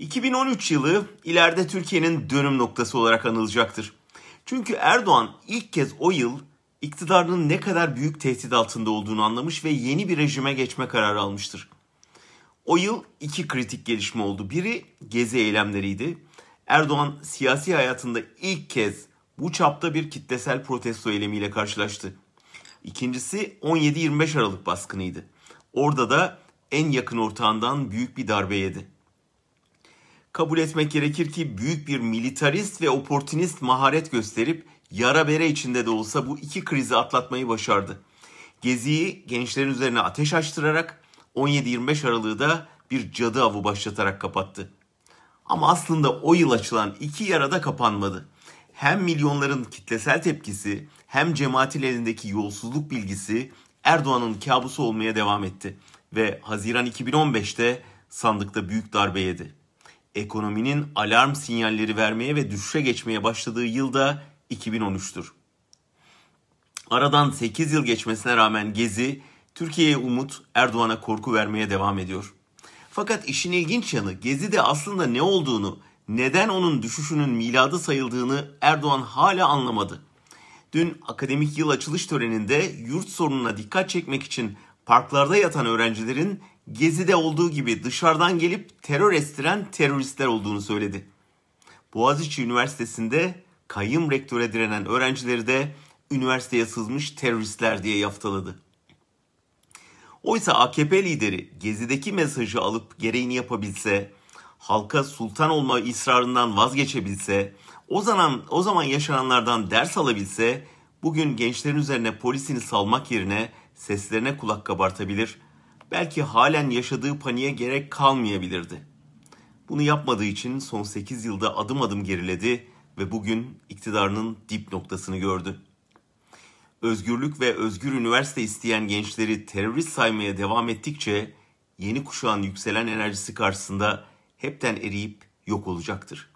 2013 yılı ileride Türkiye'nin dönüm noktası olarak anılacaktır. Çünkü Erdoğan ilk kez o yıl iktidarının ne kadar büyük tehdit altında olduğunu anlamış ve yeni bir rejime geçme kararı almıştır. O yıl iki kritik gelişme oldu. Biri gezi eylemleriydi. Erdoğan siyasi hayatında ilk kez bu çapta bir kitlesel protesto eylemiyle karşılaştı. İkincisi 17-25 Aralık baskınıydı. Orada da en yakın ortağından büyük bir darbe yedi. Kabul etmek gerekir ki büyük bir militarist ve oportunist maharet gösterip yara bere içinde de olsa bu iki krizi atlatmayı başardı. Gezi'yi gençlerin üzerine ateş açtırarak 17-25 Aralık'ı da bir cadı avı başlatarak kapattı. Ama aslında o yıl açılan iki yara da kapanmadı. Hem milyonların kitlesel tepkisi hem cemaatin elindeki yolsuzluk bilgisi Erdoğan'ın kabusu olmaya devam etti. Ve Haziran 2015'te sandıkta büyük darbe yedi. Ekonominin alarm sinyalleri vermeye ve düşüşe geçmeye başladığı yılda 2013'tür. Aradan 8 yıl geçmesine rağmen Gezi, Türkiye'ye umut, Erdoğan'a korku vermeye devam ediyor. Fakat işin ilginç yanı Gezi'de aslında ne olduğunu, neden onun düşüşünün miladı sayıldığını Erdoğan hala anlamadı. Dün akademik yıl açılış töreninde yurt sorununa dikkat çekmek için parklarda yatan öğrencilerin Gezi'de olduğu gibi dışarıdan gelip terör estiren teröristler olduğunu söyledi. Boğaziçi Üniversitesi'nde kayyum rektöre direnen öğrencileri de üniversiteye sızmış teröristler diye yaftaladı. Oysa AKP lideri Gezi'deki mesajı alıp gereğini yapabilse, halka sultan olma ısrarından vazgeçebilse, o zaman o zaman yaşananlardan ders alabilse, bugün gençlerin üzerine polisini salmak yerine seslerine kulak kabartabilir, belki halen yaşadığı paniğe gerek kalmayabilirdi. Bunu yapmadığı için son 8 yılda adım adım geriledi ve bugün iktidarının dip noktasını gördü özgürlük ve özgür üniversite isteyen gençleri terörist saymaya devam ettikçe yeni kuşağın yükselen enerjisi karşısında hepten eriyip yok olacaktır.